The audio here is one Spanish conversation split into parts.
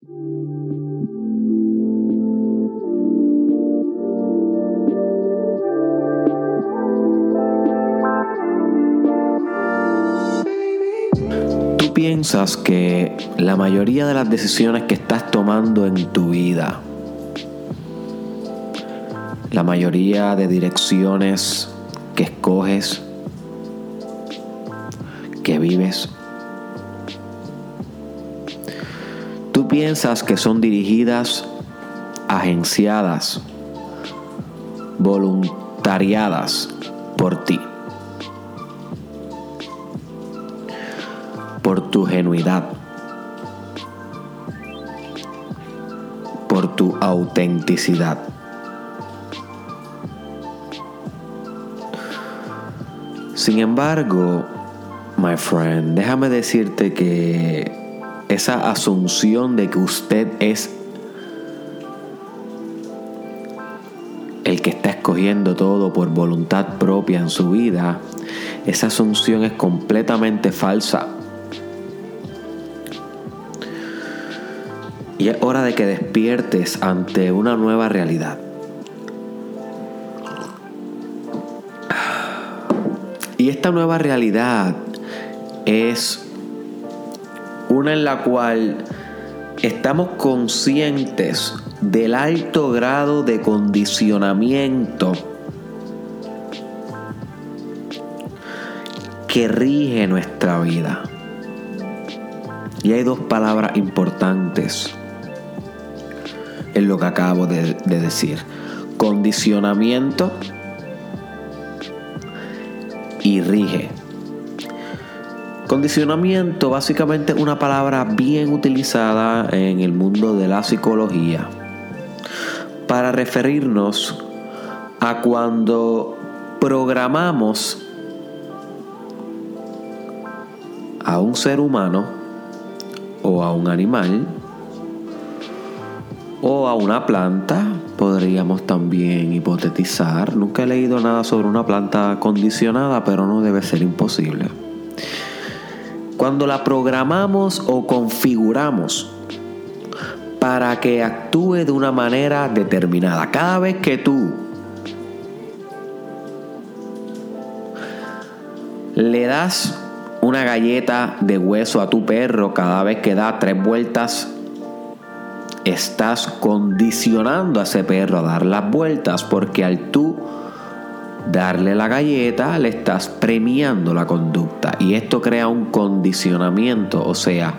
Tú piensas que la mayoría de las decisiones que estás tomando en tu vida, la mayoría de direcciones que escoges, que vives, piensas que son dirigidas, agenciadas, voluntariadas por ti. Por tu genuidad. Por tu autenticidad. Sin embargo, my friend, déjame decirte que esa asunción de que usted es el que está escogiendo todo por voluntad propia en su vida, esa asunción es completamente falsa. Y es hora de que despiertes ante una nueva realidad. Y esta nueva realidad es una en la cual estamos conscientes del alto grado de condicionamiento que rige nuestra vida. Y hay dos palabras importantes en lo que acabo de, de decir. Condicionamiento y rige. Condicionamiento básicamente es una palabra bien utilizada en el mundo de la psicología para referirnos a cuando programamos a un ser humano o a un animal o a una planta, podríamos también hipotetizar. Nunca he leído nada sobre una planta condicionada, pero no debe ser imposible. Cuando la programamos o configuramos para que actúe de una manera determinada. Cada vez que tú le das una galleta de hueso a tu perro cada vez que da tres vueltas, estás condicionando a ese perro a dar las vueltas porque al tú darle la galleta le estás premiando la conducta y esto crea un condicionamiento, o sea,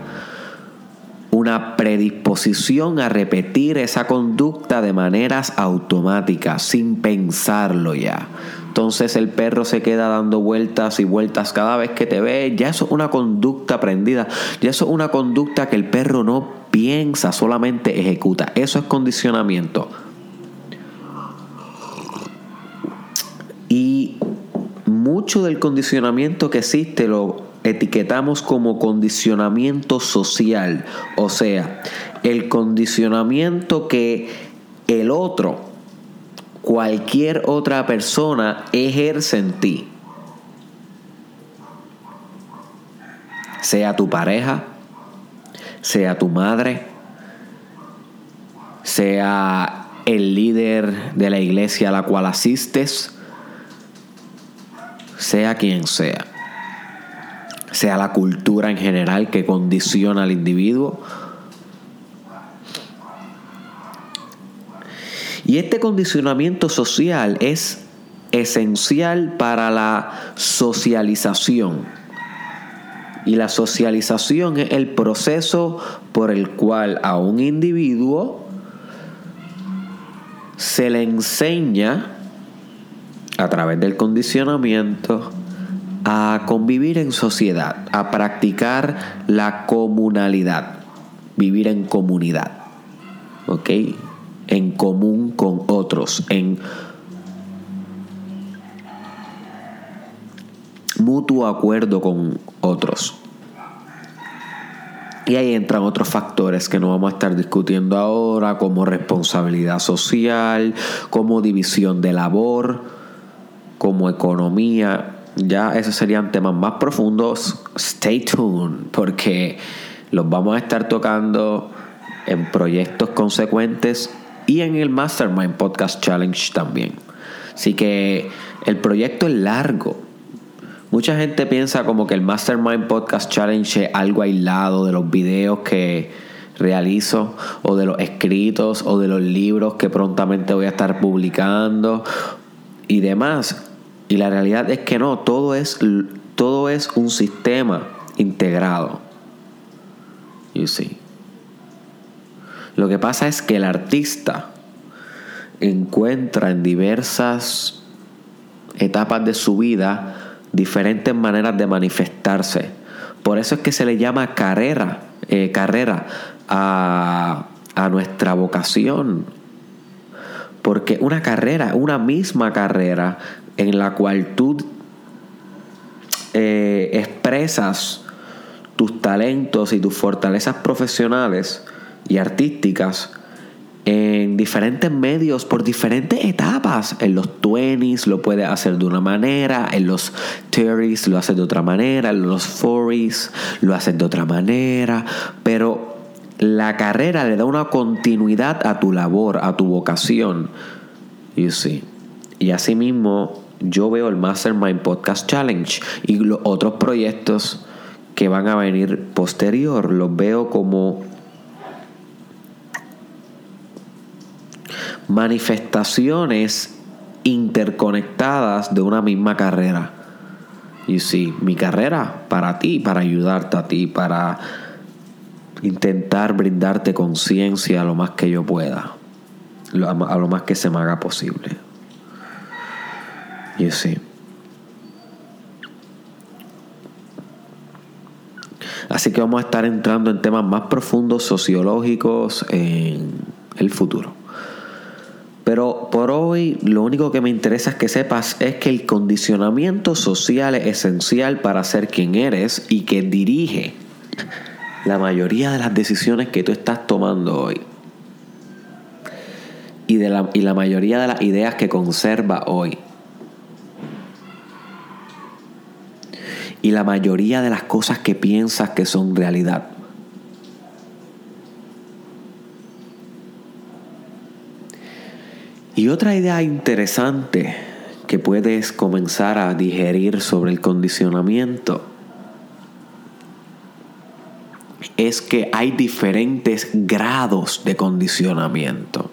una predisposición a repetir esa conducta de maneras automáticas, sin pensarlo ya. Entonces el perro se queda dando vueltas y vueltas cada vez que te ve. Ya eso es una conducta aprendida. Ya eso es una conducta que el perro no piensa, solamente ejecuta. Eso es condicionamiento. Y mucho del condicionamiento que existe lo etiquetamos como condicionamiento social, o sea, el condicionamiento que el otro, cualquier otra persona ejerce en ti. Sea tu pareja, sea tu madre, sea el líder de la iglesia a la cual asistes, sea quien sea sea la cultura en general que condiciona al individuo. Y este condicionamiento social es esencial para la socialización. Y la socialización es el proceso por el cual a un individuo se le enseña a través del condicionamiento a convivir en sociedad, a practicar la comunalidad, vivir en comunidad, ¿ok? En común con otros, en mutuo acuerdo con otros. Y ahí entran otros factores que no vamos a estar discutiendo ahora, como responsabilidad social, como división de labor, como economía, ya esos serían temas más profundos. Stay tuned porque los vamos a estar tocando en proyectos consecuentes y en el Mastermind Podcast Challenge también. Así que el proyecto es largo. Mucha gente piensa como que el Mastermind Podcast Challenge es algo aislado de los videos que realizo o de los escritos o de los libros que prontamente voy a estar publicando y demás. Y la realidad es que no, todo es, todo es un sistema integrado. You see. Lo que pasa es que el artista encuentra en diversas etapas de su vida diferentes maneras de manifestarse. Por eso es que se le llama carrera, eh, carrera a, a nuestra vocación. Porque una carrera, una misma carrera en la cual tú eh, expresas tus talentos y tus fortalezas profesionales y artísticas en diferentes medios, por diferentes etapas. En los 20s lo puedes hacer de una manera, en los 30s lo haces de otra manera, en los 40s lo haces de otra manera, pero la carrera le da una continuidad a tu labor, a tu vocación. You see. Y asimismo, yo veo el Mastermind Podcast Challenge y los otros proyectos que van a venir posterior, los veo como manifestaciones interconectadas de una misma carrera. Y sí, mi carrera para ti, para ayudarte a ti, para intentar brindarte conciencia lo más que yo pueda, a lo más que se me haga posible. Y sí. Así que vamos a estar entrando en temas más profundos sociológicos en el futuro. Pero por hoy lo único que me interesa es que sepas es que el condicionamiento social es esencial para ser quien eres y que dirige la mayoría de las decisiones que tú estás tomando hoy. Y, de la, y la mayoría de las ideas que conserva hoy. Y la mayoría de las cosas que piensas que son realidad. Y otra idea interesante que puedes comenzar a digerir sobre el condicionamiento es que hay diferentes grados de condicionamiento.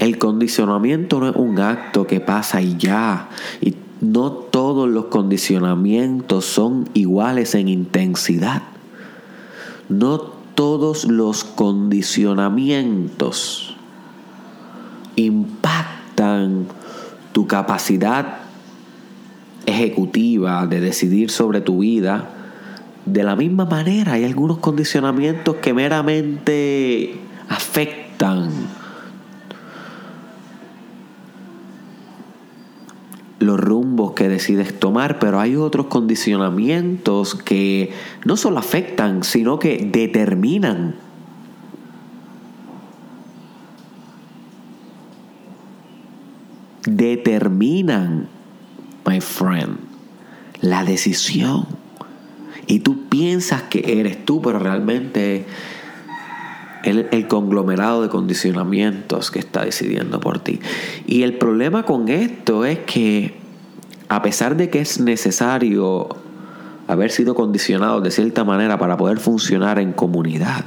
El condicionamiento no es un acto que pasa y ya. Y no todos los condicionamientos son iguales en intensidad. No todos los condicionamientos impactan tu capacidad ejecutiva de decidir sobre tu vida, de la misma manera hay algunos condicionamientos que meramente afectan los rumbos que decides tomar, pero hay otros condicionamientos que no solo afectan, sino que determinan determinan, my friend, la decisión. Y tú piensas que eres tú, pero realmente el, el, conglomerado de condicionamientos que está decidiendo por ti. Y el problema con esto es que a pesar de que es necesario haber sido condicionado de cierta manera para poder funcionar en comunidad,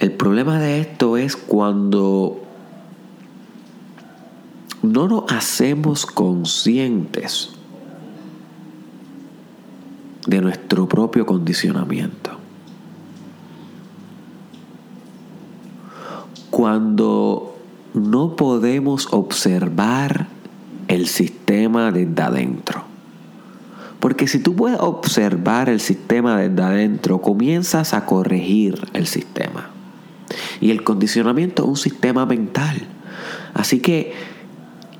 el problema de esto es cuando no nos hacemos conscientes de nuestro propio condicionamiento. Cuando no podemos observar el sistema desde adentro. Porque si tú puedes observar el sistema desde adentro, comienzas a corregir el sistema. Y el condicionamiento es un sistema mental. Así que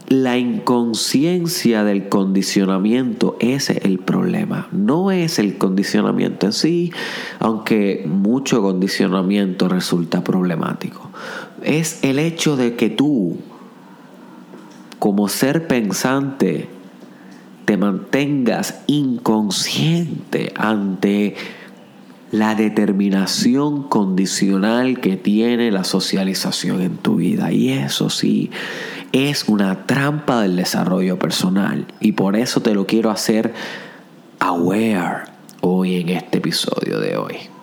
la inconsciencia del condicionamiento, es el problema. No es el condicionamiento en sí, aunque mucho condicionamiento resulta problemático. Es el hecho de que tú, como ser pensante, te mantengas inconsciente ante la determinación condicional que tiene la socialización en tu vida. Y eso sí, es una trampa del desarrollo personal. Y por eso te lo quiero hacer aware hoy en este episodio de hoy.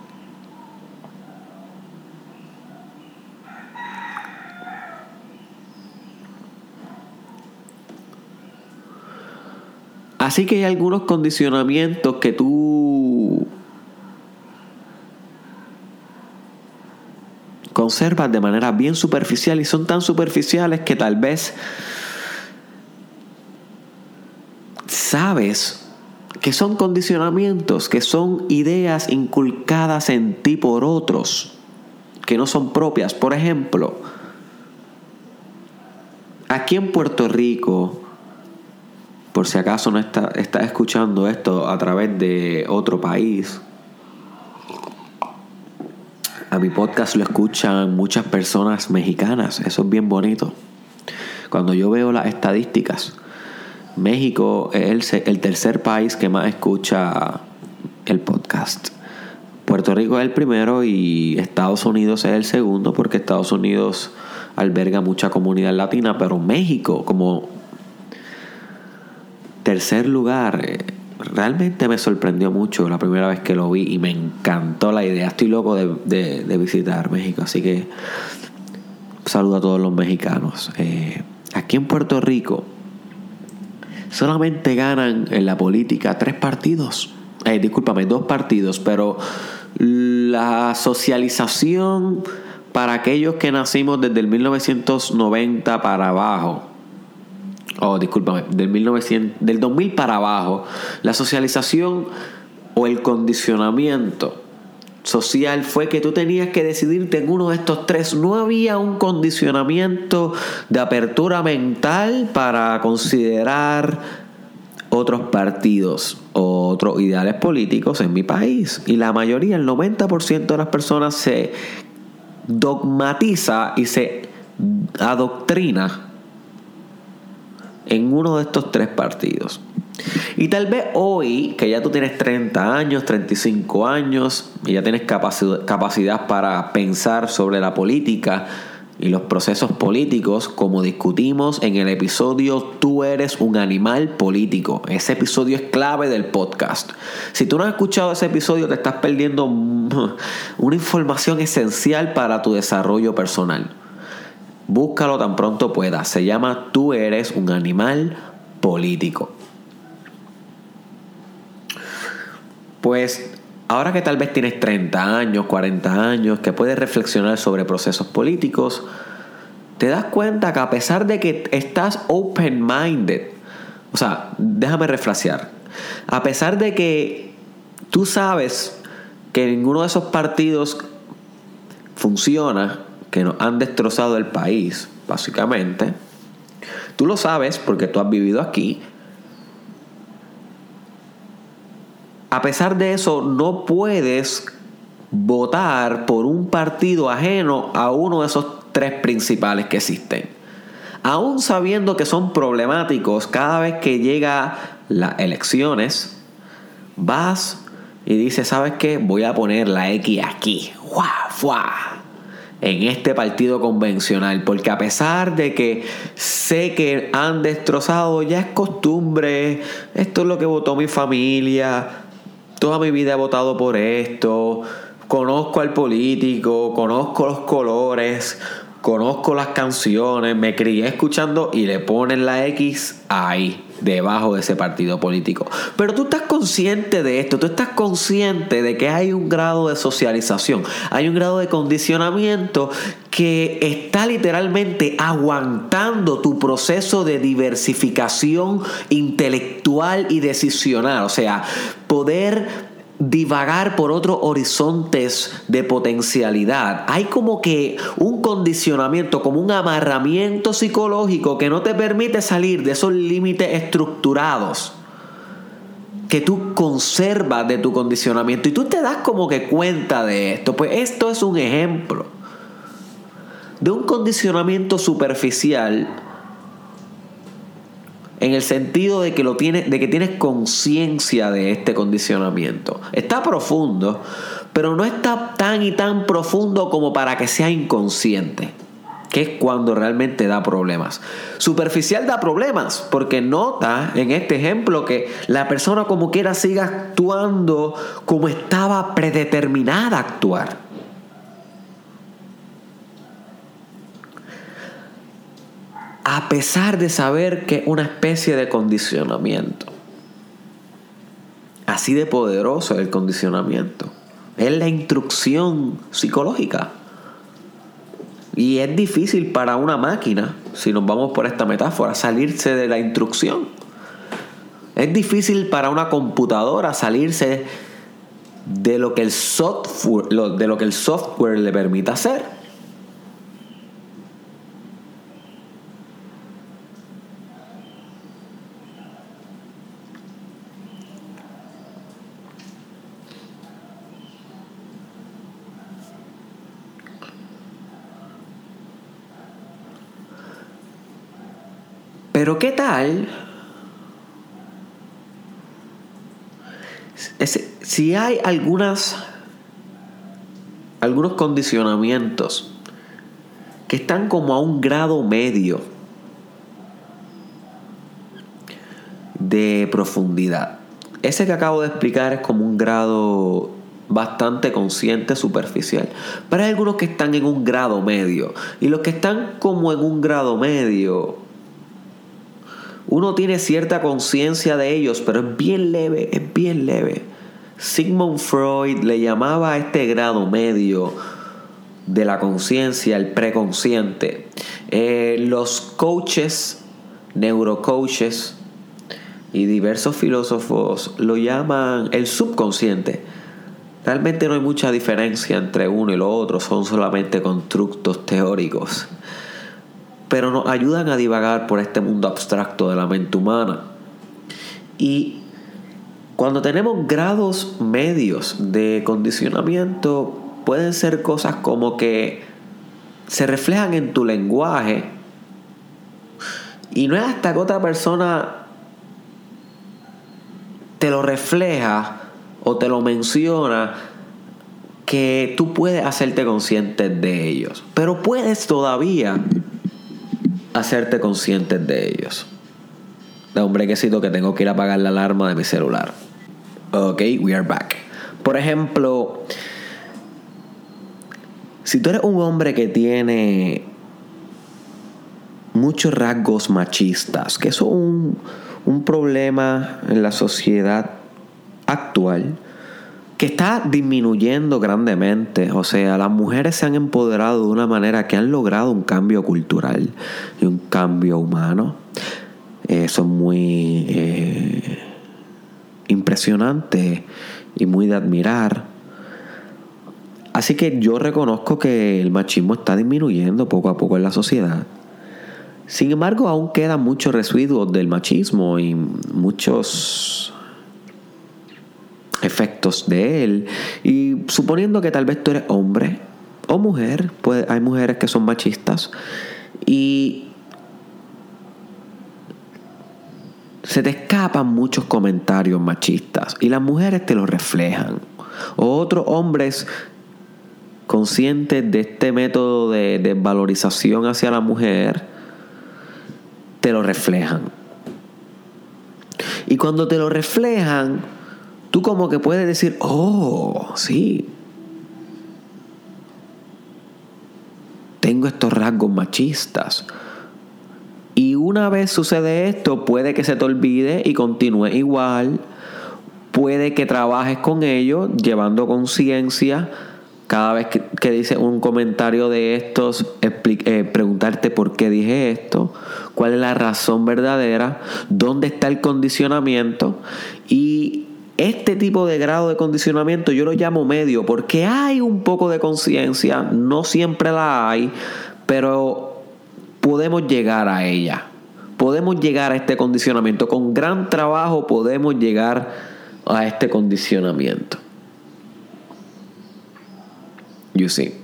Así que hay algunos condicionamientos que tú conservas de manera bien superficial y son tan superficiales que tal vez sabes que son condicionamientos, que son ideas inculcadas en ti por otros, que no son propias. Por ejemplo, aquí en Puerto Rico, por si acaso no estás está escuchando esto a través de otro país, a mi podcast lo escuchan muchas personas mexicanas, eso es bien bonito. Cuando yo veo las estadísticas, México es el, tercer país que más escucha el podcast. Puerto Rico es el primero y Estados Unidos es el segundo porque Estados Unidos alberga mucha comunidad latina, pero México como tercer lugar eh, realmente me sorprendió mucho la primera vez que lo vi y me encantó la idea. Estoy loco de, visitar México, así que saludo a todos los mexicanos. Eh, aquí en Puerto Rico solamente ganan en la política tres partidos. Eh, discúlpame, dos partidos, pero la socialización para aquellos que nacimos desde el 1990 para abajo oh, discúlpame, del, 1900, del 2000 para abajo, la socialización o el condicionamiento social fue que tú tenías que decidirte en uno de estos tres. No había un condicionamiento de apertura mental para considerar otros partidos o otros ideales políticos en mi país. Y la mayoría, el 90% de las personas se dogmatiza y se adoctrina en uno de estos tres partidos. Y tal vez hoy, que ya tú tienes 30 años, 35 años, y ya tienes capacidad para pensar sobre la política y los procesos políticos, como discutimos en el episodio Tú eres un animal político. Ese episodio es clave del podcast. Si tú no has escuchado ese episodio, te estás perdiendo una información esencial para tu desarrollo personal. Búscalo tan pronto puedas. Se llama Tú eres un animal político. Pues ahora que tal vez tienes 30 años, 40 años, que puedes reflexionar sobre procesos políticos, te das cuenta que a pesar de que estás open-minded, o sea, déjame refrasear, a pesar de que tú sabes que ninguno de esos partidos funciona, que nos han destrozado el país, básicamente. Tú lo sabes porque tú has vivido aquí. A pesar de eso, no puedes votar por un partido ajeno a uno de esos tres principales que existen. Aún sabiendo que son problemáticos, cada vez que llega las elecciones, vas y dices, ¿sabes qué? Voy a poner la X aquí. ¡Guau! ¡Fua! En este partido convencional, porque a pesar de que sé que han destrozado, ya es costumbre, esto es lo que votó mi familia, toda mi vida he votado por esto, conozco al político, conozco los colores, conozco las canciones, me crié escuchando y le ponen la X ahí debajo de ese partido político. Pero tú estás consciente de esto, tú estás consciente de que hay un grado de socialización, hay un grado de condicionamiento que está literalmente aguantando tu proceso de diversificación intelectual y decisional. O sea, poder divagar por otros horizontes de potencialidad. Hay como que un condicionamiento, como un amarramiento psicológico que no te permite salir de esos límites estructurados que tú conservas de tu condicionamiento y tú te das como que cuenta de esto. Pues esto es un ejemplo de un condicionamiento superficial en el sentido de que, lo tienes, de que tienes conciencia de este condicionamiento. Está profundo, pero no está tan y tan profundo como para que sea inconsciente que es cuando realmente da problemas. Superficial da problemas porque nota en este ejemplo que la persona como quiera siga actuando como estaba predeterminada a actuar. A pesar de saber que es una especie de condicionamiento. Así de poderoso es el condicionamiento. Es la instrucción psicológica. Y es difícil para una máquina, si nos vamos por esta metáfora, salirse de la instrucción. Es difícil para una computadora salirse de lo que el software, de lo que el software le permita hacer. Pero ¿qué tal? Si hay algunas algunos condicionamientos que están como a un grado medio de profundidad. Ese que acabo de explicar es como un grado bastante consciente, superficial. Pero hay algunos que están en un grado medio. Y los que están como en un grado medio uno tiene cierta conciencia de ellos, pero es bien leve, es bien leve. Sigmund Freud le llamaba a este grado medio de la conciencia el preconsciente. Eh, los coaches, neurocoaches y diversos filósofos lo llaman el subconsciente. Realmente no hay mucha diferencia entre uno y lo otro, son solamente constructos teóricos pero nos ayudan a divagar por este mundo abstracto de la mente humana. Y cuando tenemos grados medios de condicionamiento, pueden ser cosas como que se reflejan en tu lenguaje y no es hasta que otra persona te lo refleja o te lo menciona que tú puedes hacerte consciente de ellos. Pero puedes todavía hacerte conscientes de ellos. Da un brequecito que tengo que ir a apagar la alarma de mi celular. Ok, we are back. Por ejemplo, si tú eres un hombre que tiene muchos rasgos machistas, que es un, un problema en la sociedad actual, que está disminuyendo grandemente. O sea, las mujeres se han empoderado de una manera que han logrado un cambio cultural y un cambio humano. Eso es muy eh, impresionante y muy de admirar. Así que yo reconozco que el machismo está disminuyendo poco a poco en la sociedad. Sin embargo, aún quedan muchos residuos del machismo y muchos efectos de él. Y suponiendo que tal vez tú eres hombre o mujer, hay mujeres que son machistas y se te escapan muchos comentarios machistas y las mujeres te lo reflejan. O otros hombres conscientes de este método de desvalorización hacia la mujer, te lo reflejan. Y cuando te lo reflejan, tú como que puedes decir, oh, sí, tengo estos rasgos machistas. Y una vez sucede esto, puede que se te olvide y continúe igual. Puede que trabajes con ello, llevando conciencia. Cada vez que, que un comentario de estos, eh, preguntarte por qué dije esto, cuál es la razón verdadera, dónde está el condicionamiento y este tipo de grado de condicionamiento yo lo llamo medio porque hay un poco de conciencia, no siempre la hay, pero podemos llegar a ella. Podemos llegar a este condicionamiento. Con gran trabajo podemos llegar a este condicionamiento. You see.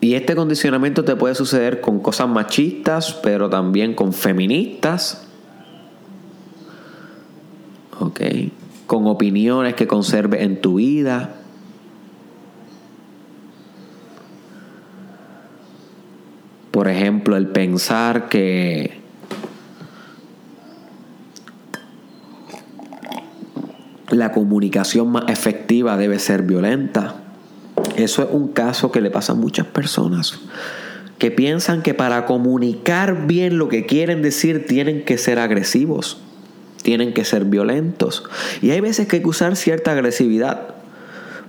Y este condicionamiento te puede suceder con cosas machistas, pero también con feministas, ¿ok? con opiniones que conserves en tu vida. Por ejemplo, el pensar que la comunicación más efectiva debe ser violenta. Eso es un caso que le pasa a muchas personas que piensan que para comunicar bien lo que quieren decir tienen que ser agresivos, tienen que ser violentos. Y hay veces que hay que usar cierta agresividad,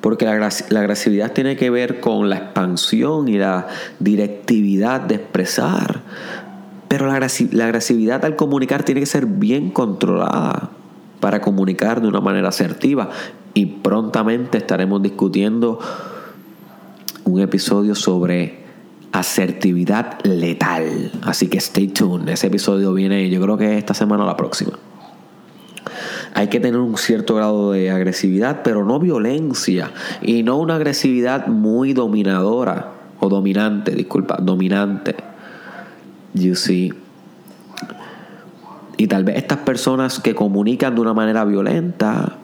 porque la, agresividad tiene que ver con la expansión y la directividad de expresar. Pero la, la agresividad al comunicar tiene que ser bien controlada para comunicar de una manera asertiva. Y prontamente estaremos discutiendo un episodio sobre asertividad letal. Así que stay tuned. Ese episodio viene, yo creo que esta semana o la próxima. Hay que tener un cierto grado de agresividad, pero no violencia. Y no una agresividad muy dominadora. O dominante, disculpa, dominante. You see. Y tal vez estas personas que comunican de una manera violenta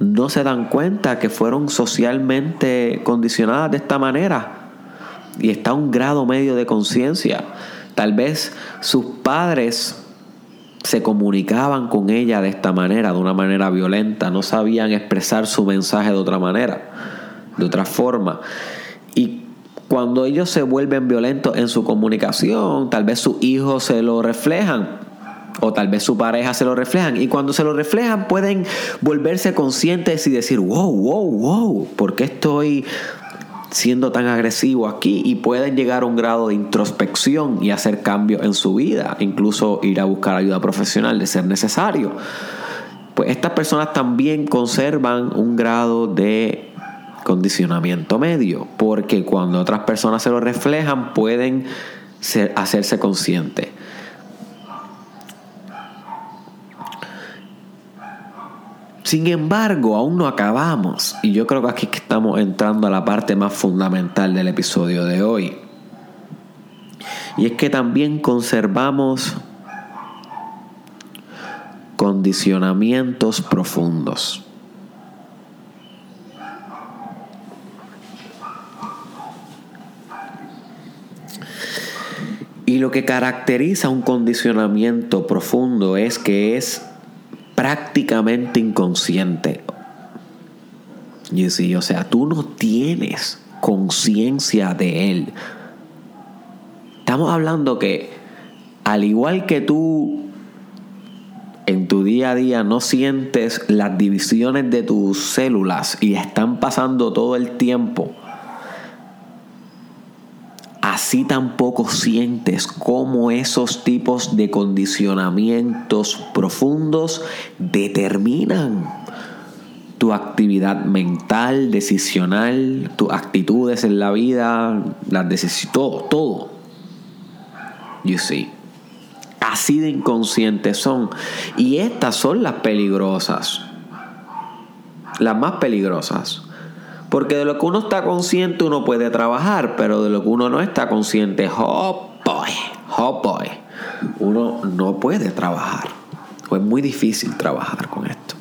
no se dan cuenta que fueron socialmente condicionadas de esta manera y está un grado medio de conciencia. Tal vez sus padres se comunicaban con ella de esta manera, de una manera violenta, no sabían expresar su mensaje de otra manera, de otra forma. Y cuando ellos se vuelven violentos en su comunicación, tal vez sus hijos se lo reflejan, o tal vez su pareja se lo reflejan. Y cuando se lo reflejan pueden volverse conscientes y decir, wow, wow, wow, ¿por qué estoy siendo tan agresivo aquí y pueden llegar a un grado de introspección y hacer cambios en su vida, incluso ir a buscar ayuda profesional de ser necesario. Pues estas personas también conservan un grado de condicionamiento medio, porque cuando otras personas se lo reflejan pueden hacerse conscientes. Sin embargo, aún no acabamos y yo creo que aquí estamos entrando a la parte más fundamental del episodio de hoy. Y es que también conservamos condicionamientos profundos. Y lo que caracteriza un condicionamiento profundo es que es prácticamente inconsciente. Y sí, o sea, tú no tienes conciencia de él. Estamos hablando que al igual que tú en tu día a día no sientes las divisiones de tus células y están pasando todo el tiempo, así tampoco sientes cómo esos tipos de condicionamientos profundos determinan tu actividad mental, decisional, tus actitudes en la vida, las decisiones, todo, todo. You see. Así de inconscientes son. Y estas son las peligrosas. Las más peligrosas. Porque de lo que uno está consciente uno puede trabajar, pero de lo que uno no está consciente, oh boy, oh boy, uno no puede trabajar. O es muy difícil trabajar con esto.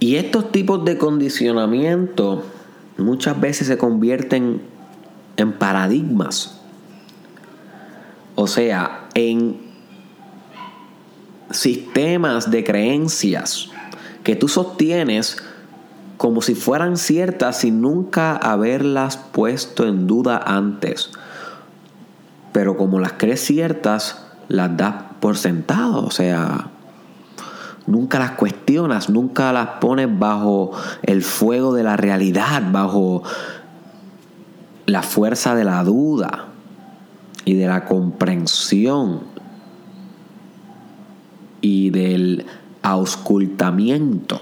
Y estos tipos de condicionamiento muchas veces se convierten en paradigmas. O sea, en sistemas de creencias que tú sostienes como si fueran ciertas sin nunca haberlas puesto en duda antes. Pero como las crees ciertas, las das por sentado, o sea, nunca las cuestionas, nunca las pones bajo el fuego de la realidad, bajo la fuerza de la duda y de la comprensión y del auscultamiento.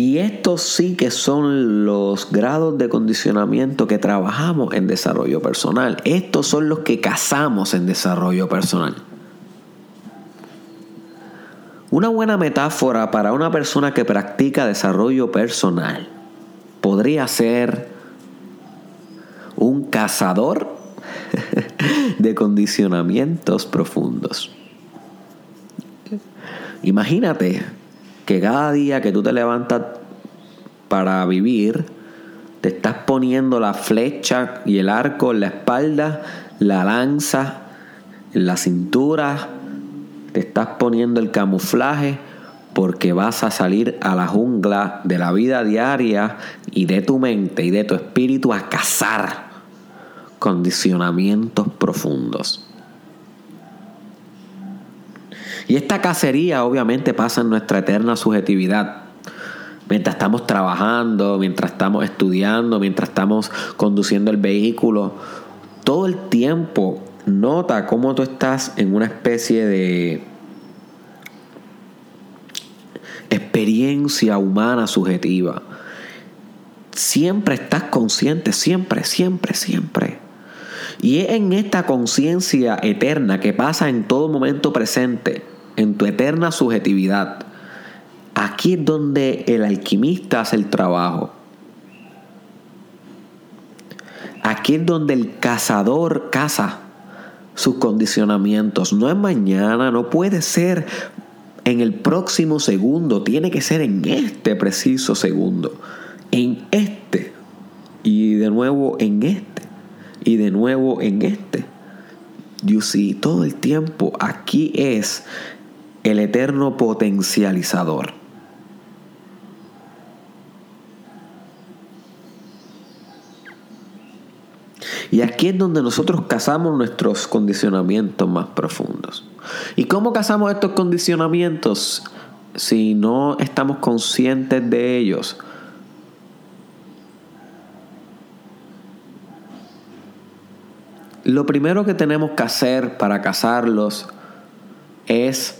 Y estos sí que son los grados de condicionamiento que trabajamos en desarrollo personal. Estos son los que cazamos en desarrollo personal. Una buena metáfora para una persona que practica desarrollo personal podría ser un cazador de condicionamientos profundos. Imagínate que cada día que tú te levantas para vivir, te estás poniendo la flecha y el arco en la espalda, la lanza en la cintura, te estás poniendo el camuflaje porque vas a salir a la jungla de la vida diaria y de tu mente y de tu espíritu a cazar condicionamientos profundos. Y esta cacería obviamente pasa en nuestra eterna subjetividad. Mientras estamos trabajando, mientras estamos estudiando, mientras estamos conduciendo el vehículo, todo el tiempo nota cómo tú estás en una especie de experiencia humana subjetiva. Siempre estás consciente, siempre, siempre, siempre. Y es en esta conciencia eterna que pasa en todo momento presente en tu eterna subjetividad. Aquí es donde el alquimista hace el trabajo. Aquí es donde el cazador caza sus condicionamientos. No es mañana, no puede ser en el próximo segundo, tiene que ser en este preciso segundo. En este. Y de nuevo en este. Y de nuevo en este. You see, todo el tiempo aquí es el eterno potencializador. Y aquí es donde nosotros cazamos nuestros condicionamientos más profundos. ¿Y cómo cazamos estos condicionamientos si no estamos conscientes de ellos? Lo primero que tenemos que hacer para cazarlos es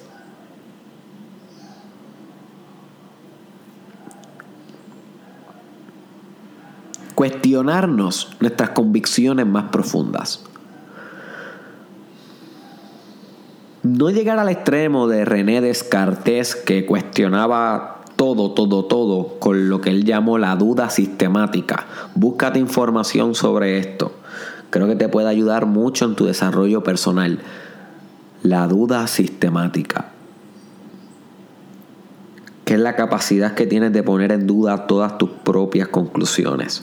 cuestionarnos nuestras convicciones más profundas. No llegar al extremo de René Descartes que cuestionaba todo, todo, todo con lo que él llamó la duda sistemática. Búscate información sobre esto. Creo que te puede ayudar mucho en tu desarrollo personal. La duda sistemática. Que es la capacidad que tienes de poner en duda todas tus propias conclusiones.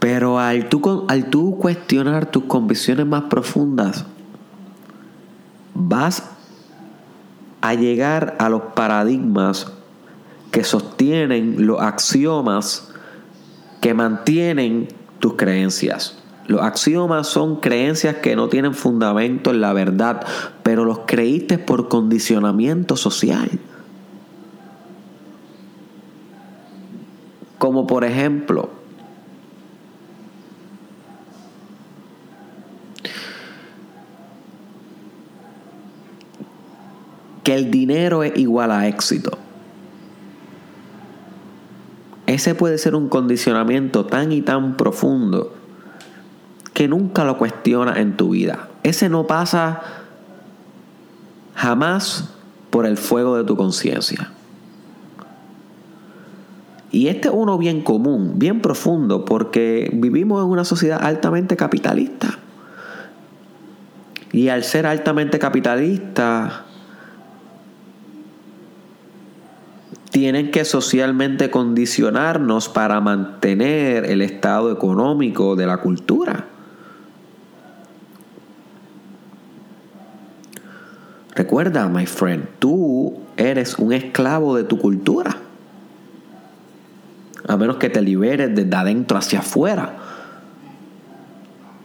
Pero al tú, cuestionar tus convicciones más profundas, vas a llegar a los paradigmas que sostienen los axiomas que mantienen tus creencias. Los axiomas son creencias que no tienen fundamento en la verdad, pero los creíste por condicionamiento social. Como por ejemplo, el dinero es igual a éxito. Ese puede ser un condicionamiento tan y tan profundo que nunca lo cuestionas en tu vida. Ese no pasa jamás por el fuego de tu conciencia. Y este es uno bien común, bien profundo, porque vivimos en una sociedad altamente capitalista. Y al ser altamente capitalista, tienen que socialmente condicionarnos para mantener el estado económico de la cultura. Recuerda, my friend, tú eres un esclavo de tu cultura. A menos que te liberes desde adentro hacia afuera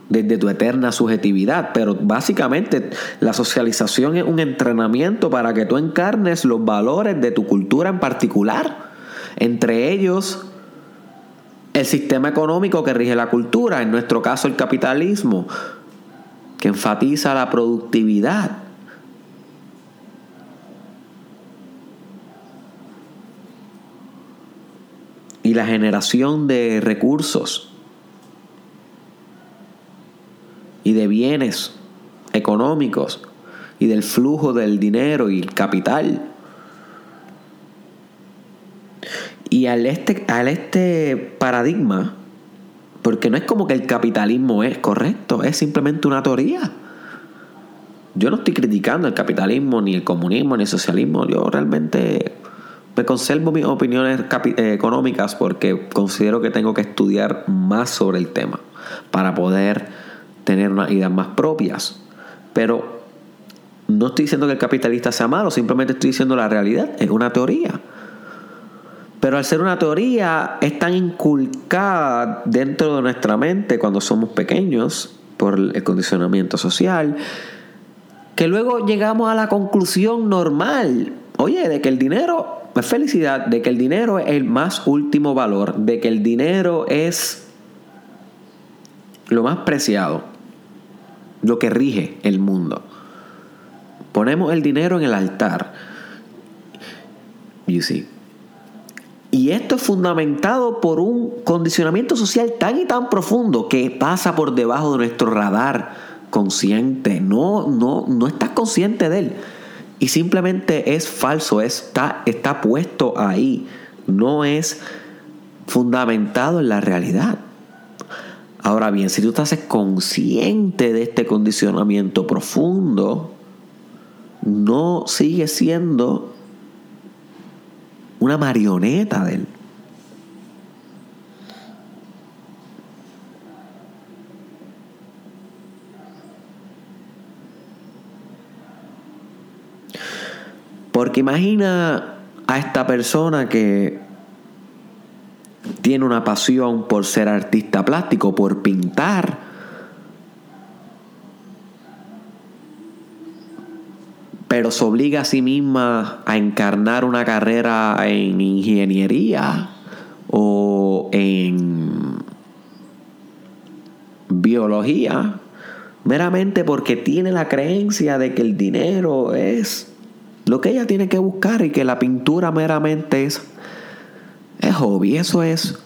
desde tu eterna subjetividad, pero básicamente la socialización es un entrenamiento para que tú encarnes los valores de tu cultura en particular, entre ellos el sistema económico que rige la cultura, en nuestro caso el capitalismo, que enfatiza la productividad. Y la generación de recursos y de bienes económicos y del flujo del dinero y el capital. Y al este, al este paradigma, porque no es como que el capitalismo es correcto, es simplemente una teoría. Yo no estoy criticando el capitalismo, ni el comunismo, ni el socialismo. Yo realmente me conservo mis opiniones eh, económicas porque considero que tengo que estudiar más sobre el tema para poder tener unas ideas más propias. Pero no estoy diciendo que el capitalista sea malo, simplemente estoy diciendo la realidad, es una teoría. Pero al ser una teoría es tan inculcada dentro de nuestra mente cuando somos pequeños por el condicionamiento social, que luego llegamos a la conclusión normal, oye, de que el dinero es felicidad, de que el dinero es el más último valor, de que el dinero es lo más preciado, lo que rige el mundo. Ponemos el dinero en el altar. You see. Y esto es fundamentado por un condicionamiento social tan y tan profundo que pasa por debajo de nuestro radar consciente. No, no, no estás consciente de él. Y simplemente es falso, está, está puesto ahí. No es fundamentado en la realidad. Ahora bien, si tú estás consciente de este condicionamiento profundo, no sigue siendo una marioneta de él. Porque imagina a esta persona que tiene una pasión por ser artista plástico, por pintar. Pero se obliga a sí misma a encarnar una carrera en ingeniería o en biología, meramente porque tiene la creencia de que el dinero es lo que ella tiene que buscar y que la pintura meramente es es hobby, eso es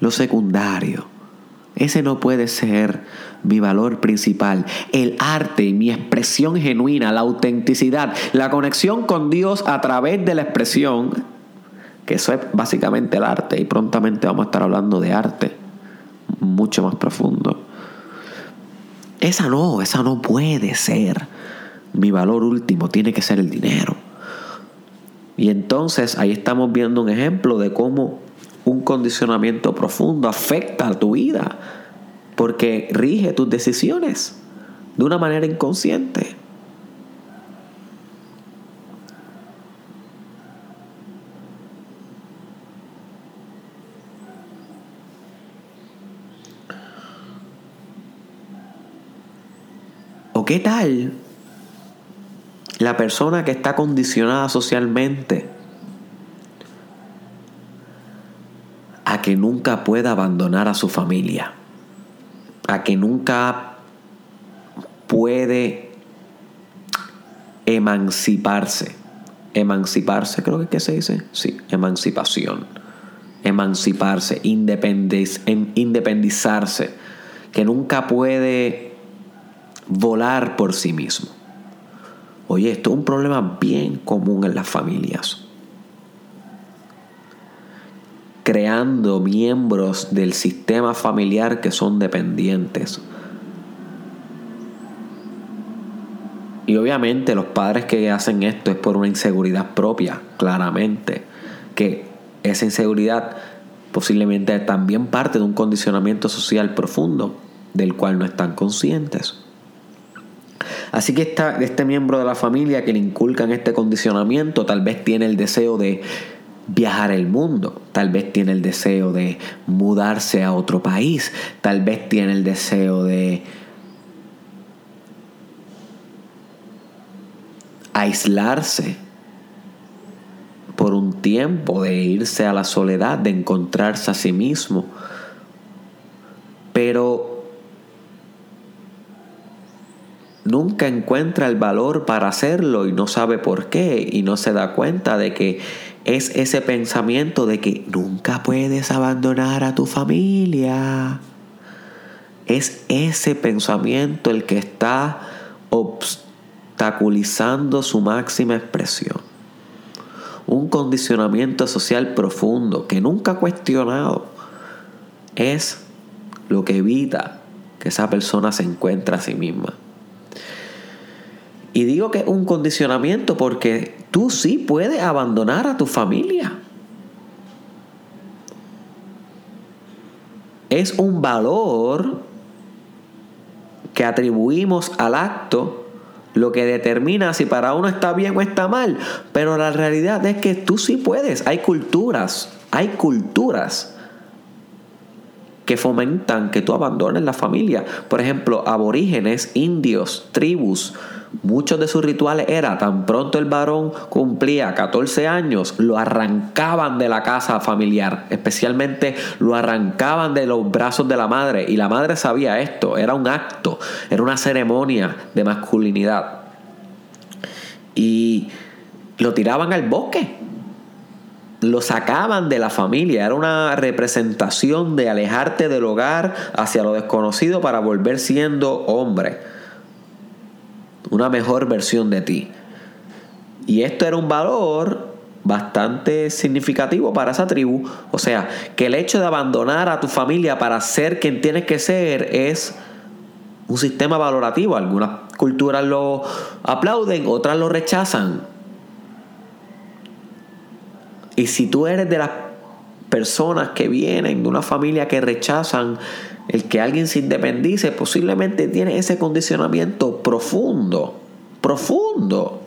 lo secundario. Ese no puede ser mi valor principal. El arte, mi expresión genuina, la autenticidad, la conexión con Dios a través de la expresión, que eso es básicamente el arte y prontamente vamos a estar hablando de arte mucho más profundo. Esa no, esa no puede ser. Mi valor último tiene que ser el dinero. Y entonces ahí estamos viendo un ejemplo de cómo un condicionamiento profundo afecta a tu vida, porque rige tus decisiones de una manera inconsciente. ¿O qué tal la persona que está condicionada socialmente a que nunca pueda abandonar a su familia, a que nunca puede emanciparse. Emanciparse, creo que ¿qué se dice? Sí, emancipación. Emanciparse, independizarse, que nunca puede volar por sí mismo. Oye, esto es un problema bien común en las familias. Creando miembros del sistema familiar que son dependientes. Y obviamente los padres que hacen esto es por una inseguridad propia, claramente. Que esa inseguridad posiblemente también parte de un condicionamiento social profundo del cual no están conscientes. Así que este miembro de la familia que le inculcan este condicionamiento tal vez tiene el deseo de viajar el mundo, tal vez tiene el deseo de mudarse a otro país, tal vez tiene el deseo de aislarse por un tiempo, de irse a la soledad, de encontrarse a sí mismo. Pero nunca encuentra el valor para hacerlo y no sabe por qué y no se da cuenta de que es ese pensamiento de que nunca puedes abandonar a tu familia. Es ese pensamiento el que está obstaculizando su máxima expresión. un condicionamiento social profundo que nunca ha cuestionado, es lo que evita que esa persona se encuentre a sí misma. Y digo que es un condicionamiento porque tú sí puedes abandonar a tu familia. Es un valor que atribuimos al acto lo que determina si para uno está bien o está mal. Pero la realidad es que tú sí puedes. Hay culturas, hay culturas que fomentan que tú abandones la familia. Por ejemplo, aborígenes, indios, tribus, Muchos de sus rituales era tan pronto el varón cumplía 14 años, lo arrancaban de la casa familiar, especialmente lo arrancaban de los brazos de la madre y la madre sabía esto, era un acto, era una ceremonia de masculinidad. Y lo tiraban al bosque. Lo sacaban de la familia, era una representación de alejarte del hogar hacia lo desconocido para volver siendo hombre una mejor versión de ti. Y esto era un valor bastante significativo para esa tribu. O sea, que el hecho de abandonar a tu familia para ser quien tienes que ser es un sistema valorativo. Algunas culturas lo aplauden, otras lo rechazan. Y si tú eres de las personas que vienen de una familia que rechazan el que alguien se independice posiblemente tiene ese condicionamiento profundo, profundo,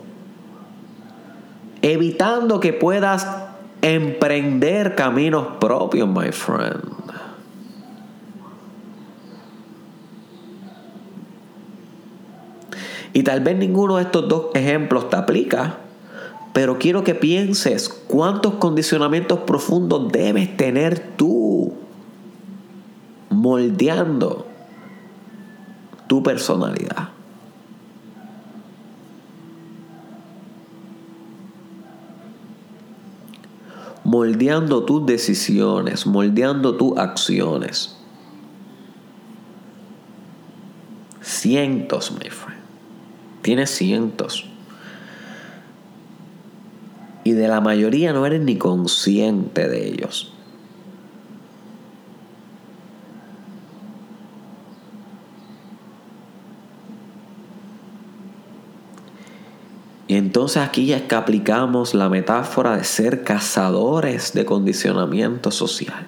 evitando que puedas emprender caminos propios, my friend. Y tal vez ninguno de estos dos ejemplos te aplica, pero quiero que pienses cuántos condicionamientos profundos debes tener tú moldeando tu personalidad. Moldeando tus decisiones, moldeando tus acciones. Cientos, my friend. Tienes cientos. Y de la mayoría no eres ni consciente de ellos. Y entonces aquí es que aplicamos la metáfora de ser cazadores de condicionamiento social.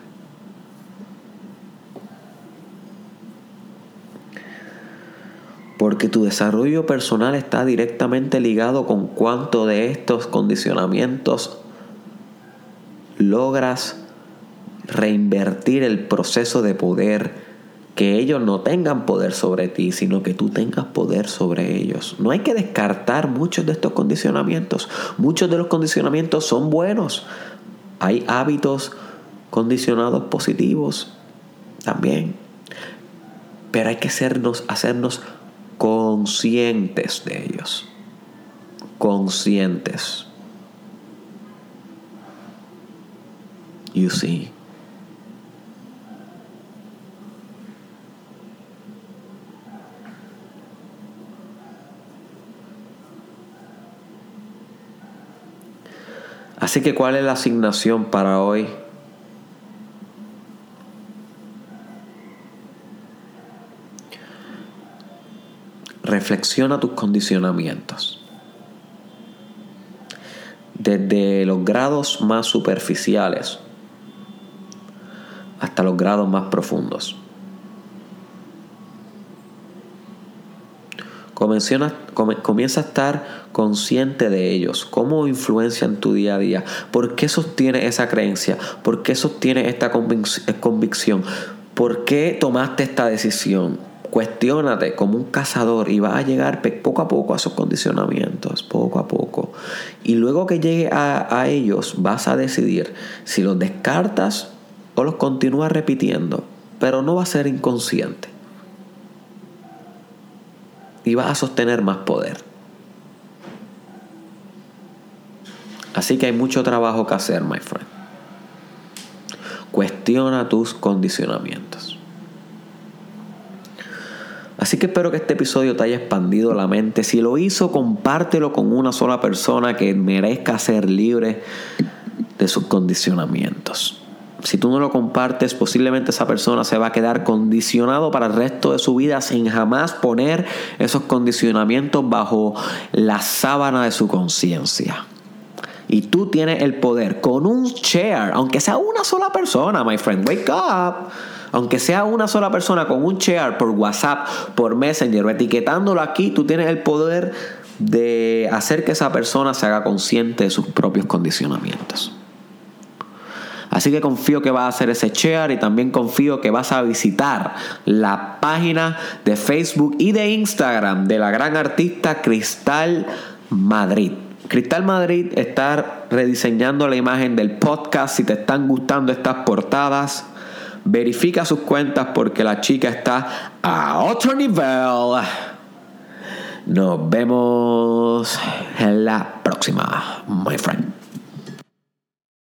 Porque tu desarrollo personal está directamente ligado con cuánto de estos condicionamientos logras reinvertir el proceso de poder que ellos no tengan poder sobre ti, sino que tú tengas poder sobre ellos. No hay que descartar muchos de estos condicionamientos. Muchos de los condicionamientos son buenos. Hay hábitos condicionados positivos también. Pero hay que hacernos, hacernos conscientes de ellos. Conscientes. You see. Así que ¿cuál es la asignación para hoy? Reflexiona tus condicionamientos. Desde los grados más superficiales hasta los grados más profundos. comienza a estar consciente de ellos, cómo influencian tu día a día, por qué sostiene esa creencia, por qué sostiene esta convicción, por qué tomaste esta decisión. Cuestiónate como un cazador y vas a llegar poco a poco a esos condicionamientos, poco a poco. Y luego que llegue a, a ellos vas a decidir si los descartas o los continúas repitiendo, pero no va a ser inconsciente y vas a sostener más poder. Así que hay mucho trabajo que hacer, my friend. Cuestiona tus condicionamientos. Así que espero que este episodio te haya expandido la mente. Si lo hizo, compártelo con una sola persona que merezca ser libre de sus condicionamientos. Si tú no lo compartes, posiblemente esa persona se va a quedar condicionado para el resto de su vida sin jamás poner esos condicionamientos bajo la sábana de su conciencia. Y tú tienes el poder con un share, aunque sea una sola persona, my friend, wake up. Aunque sea una sola persona con un share por WhatsApp, por Messenger, etiquetándolo aquí, tú tienes el poder de hacer que esa persona se haga consciente de sus propios condicionamientos. Así que confío que vas a hacer ese share y también confío que vas a visitar la página de Facebook y de Instagram de la gran artista Cristal Madrid. Cristal Madrid está rediseñando la imagen del podcast. Si te están gustando estas portadas, verifica sus cuentas porque la chica está a otro nivel. Nos vemos en la próxima, my friend.